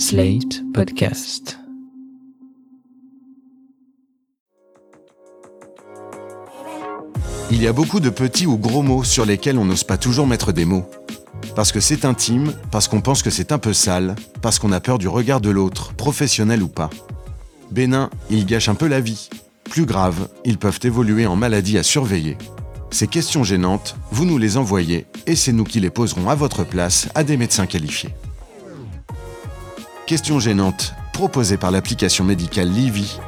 Slate Podcast. Il y a beaucoup de petits ou gros mots sur lesquels on n'ose pas toujours mettre des mots. Parce que c'est intime, parce qu'on pense que c'est un peu sale, parce qu'on a peur du regard de l'autre, professionnel ou pas. Bénin, ils gâchent un peu la vie. Plus grave, ils peuvent évoluer en maladie à surveiller. Ces questions gênantes, vous nous les envoyez et c'est nous qui les poserons à votre place à des médecins qualifiés. Questions gênantes, proposées par l'application médicale Livy.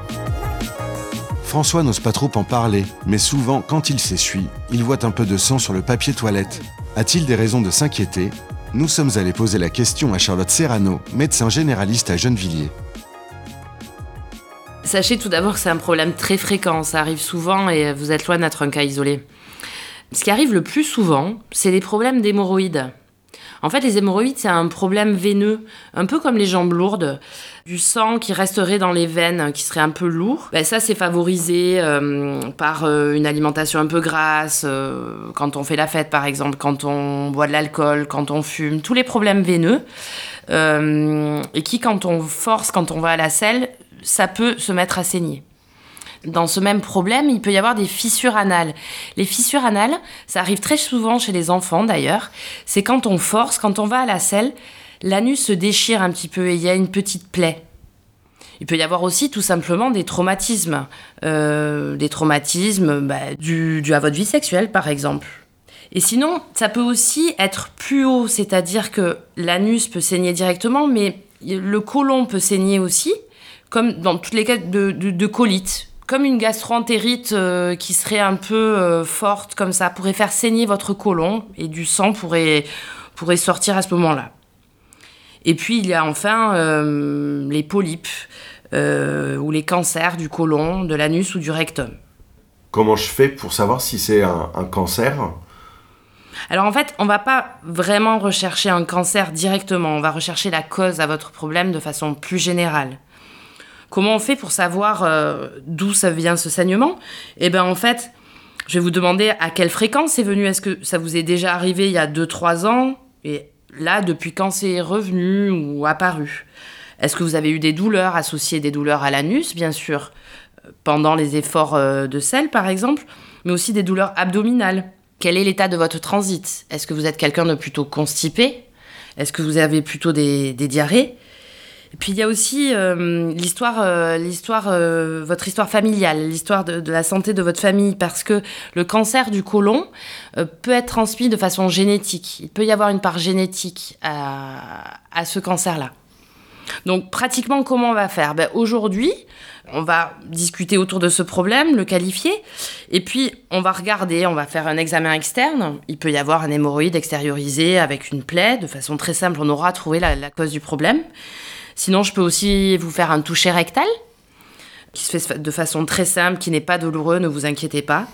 François n'ose pas trop en parler, mais souvent, quand il s'essuie, il voit un peu de sang sur le papier toilette. A-t-il des raisons de s'inquiéter? Nous sommes allés poser la question à Charlotte Serrano, médecin généraliste à Gennevilliers. Sachez tout d'abord que c'est un problème très fréquent, ça arrive souvent et vous êtes loin d'être un cas isolé. Ce qui arrive le plus souvent, c'est des problèmes d'hémorroïdes. En fait, les hémorroïdes, c'est un problème veineux, un peu comme les jambes lourdes. Du sang qui resterait dans les veines, qui serait un peu lourd. Ben, ça, c'est favorisé euh, par euh, une alimentation un peu grasse, euh, quand on fait la fête, par exemple, quand on boit de l'alcool, quand on fume, tous les problèmes veineux. et qui, quand on force, quand on va à la selle, ça peut se mettre à saigner. Dans ce même problème, il peut y avoir des fissures anales. Les fissures anales, ça arrive très souvent chez les enfants d'ailleurs. C'est quand on force, quand on va à la selle, l'anus se déchire un petit peu et il y a une petite plaie. Il peut y avoir aussi tout simplement des traumatismes. Euh, des traumatismes bah, dus à votre vie sexuelle par exemple. Et sinon, ça peut aussi être plus haut, c'est-à-dire que l'anus peut saigner directement, mais le côlon peut saigner aussi, comme dans toutes les cas de, de, de colite comme une gastroentérite euh, qui serait un peu euh, forte comme ça, pourrait faire saigner votre côlon et du sang pourrait, pourrait sortir à ce moment-là. Et puis il y a enfin euh, les polypes ou les cancers du côlon, de l'anus ou du rectum. Comment je fais pour savoir si c'est un, un cancer? Alors en fait, on va pas vraiment rechercher un cancer directement, on va rechercher la cause à votre problème de façon plus générale. Comment on fait pour savoir euh, d'où ça vient ce saignement? Eh bien, en fait, je vais vous demander à quelle fréquence c'est venu. Est-ce que ça vous est déjà arrivé il y a 2-3 ans? Et là, depuis quand c'est revenu ou apparu? Est-ce que vous avez eu des douleurs associées des douleurs à l'anus, bien sûr, pendant les efforts euh, de sel, par exemple, mais aussi des douleurs abdominales? Quel est l'état de votre transit? Est-ce que vous êtes quelqu'un de plutôt constipé? Est-ce que vous avez plutôt des diarrhées? Et puis il y a aussi euh, l'histoire, euh, euh, votre histoire familiale, l'histoire de, la santé de votre famille, parce que le cancer du côlon peut être transmis de façon génétique. Il peut y avoir une part génétique à, à ce cancer-là. Donc pratiquement comment on va faire? Ben, Aujourd'hui, on va discuter autour de ce problème, le qualifier, et puis on va regarder, on va faire un examen externe. Il peut y avoir un hémorroïde extériorisé avec une plaie, de façon très simple, on aura trouvé la cause du problème. Sinon, je peux aussi vous faire un toucher rectal, qui se fait de façon très simple, qui n'est pas douloureux, ne vous inquiétez pas.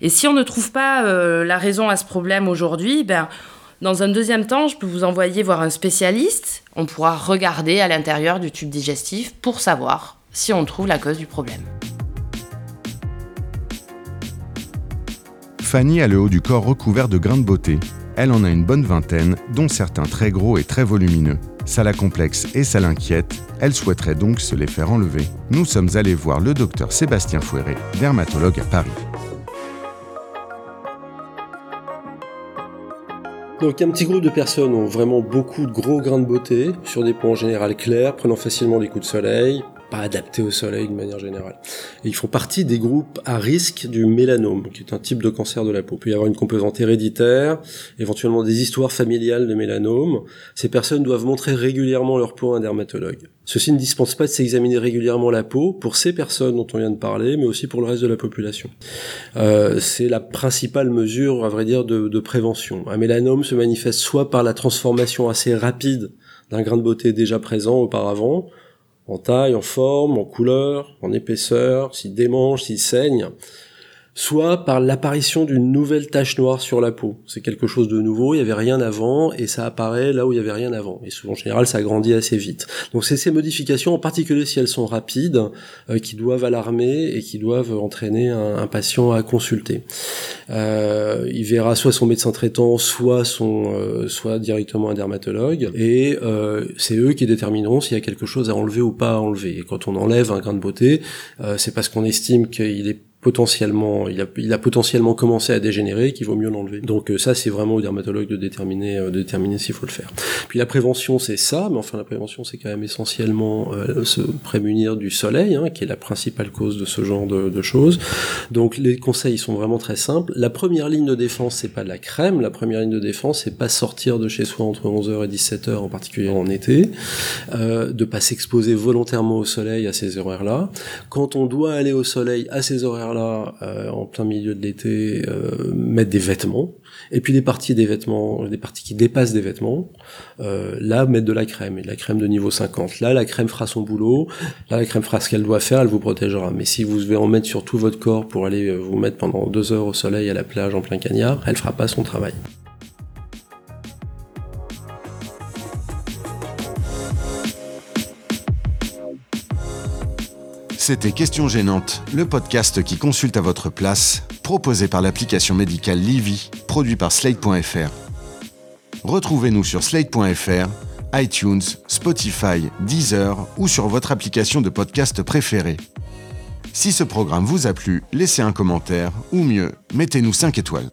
Et si on ne trouve pas euh, la raison à ce problème aujourd'hui, ben, dans un deuxième temps, je peux vous envoyer voir un spécialiste. On pourra regarder à l'intérieur du tube digestif pour savoir si on trouve la cause du problème. Fanny a le haut du corps recouvert de grains de beauté. Elle en a une bonne vingtaine, dont certains très gros et très volumineux. Ça la complexe et ça l'inquiète. Elle souhaiterait donc se les faire enlever. Nous sommes allés voir le docteur Sébastien Fouéré, dermatologue à Paris. Donc un petit groupe de personnes ont vraiment beaucoup de gros grains de beauté, sur des points en général clairs, prenant facilement des coups de soleil, pas adaptés au soleil de manière générale. Ils font partie des groupes à risque du mélanome, qui est un type de cancer de la peau. Il peut y avoir une composante héréditaire, éventuellement des histoires familiales de mélanome. Ces personnes doivent montrer régulièrement leur peau à un dermatologue. Ceci ne dispense pas de s'examiner régulièrement la peau pour ces personnes dont on vient de parler, mais aussi pour le reste de la population. Euh, c'est la principale mesure, à vrai dire, de prévention. Un mélanome se manifeste soit par la transformation assez rapide d'un grain de beauté déjà présent auparavant, en taille, en forme, en couleur, en épaisseur, s'il démange, s'il saigne, soit par l'apparition d'une nouvelle tache noire sur la peau. C'est quelque chose de nouveau, il n'y avait rien avant, et ça apparaît là où il n'y avait rien avant. Et souvent, en général, ça grandit assez vite. Donc c'est ces modifications, en particulier si elles sont rapides, euh, qui doivent alarmer et qui doivent entraîner un, patient à consulter. Euh, il verra soit son médecin traitant, soit son, euh, soit directement un dermatologue, et c'est eux qui détermineront s'il y a quelque chose à enlever ou pas à enlever. Et quand on enlève un grain de beauté, c'est parce qu'on estime qu'il est potentiellement, il a, potentiellement commencé à dégénérer, qu'il vaut mieux l'enlever. Donc euh, ça, c'est vraiment au dermatologue de déterminer, euh, de déterminer s'il faut le faire. Puis la prévention, c'est ça, mais enfin la prévention, c'est quand même essentiellement euh, se prémunir du soleil, hein, qui est la principale cause de ce genre de, de, choses. Donc les conseils sont vraiment très simples. La première ligne de défense, c'est pas de la crème. La première ligne de défense, c'est pas sortir de chez soi entre 11h et 17h, en particulier en été, euh, de pas s'exposer volontairement au soleil à ces horaires-là. Quand on doit aller au soleil à ces horaires-là, euh, en plein milieu de l'été, euh, mettre des vêtements. Et puis des parties des vêtements, des parties qui dépassent des vêtements, euh, là, mettre de la crème, et de la crème de niveau 50. Là, la crème fera son boulot, là, la crème fera ce qu'elle doit faire, elle vous protégera. Mais si vous devez en mettre sur tout votre corps pour aller vous mettre pendant deux heures au soleil à la plage en plein cagnard, elle fera pas son travail. C'était Question Gênante, le podcast qui consulte à votre place, proposé par l'application médicale Livy, produit par Slate.fr. Retrouvez-nous sur Slate.fr, iTunes, Spotify, Deezer ou sur votre application de podcast préférée. Si ce programme vous a plu, laissez un commentaire ou mieux, mettez-nous 5 étoiles.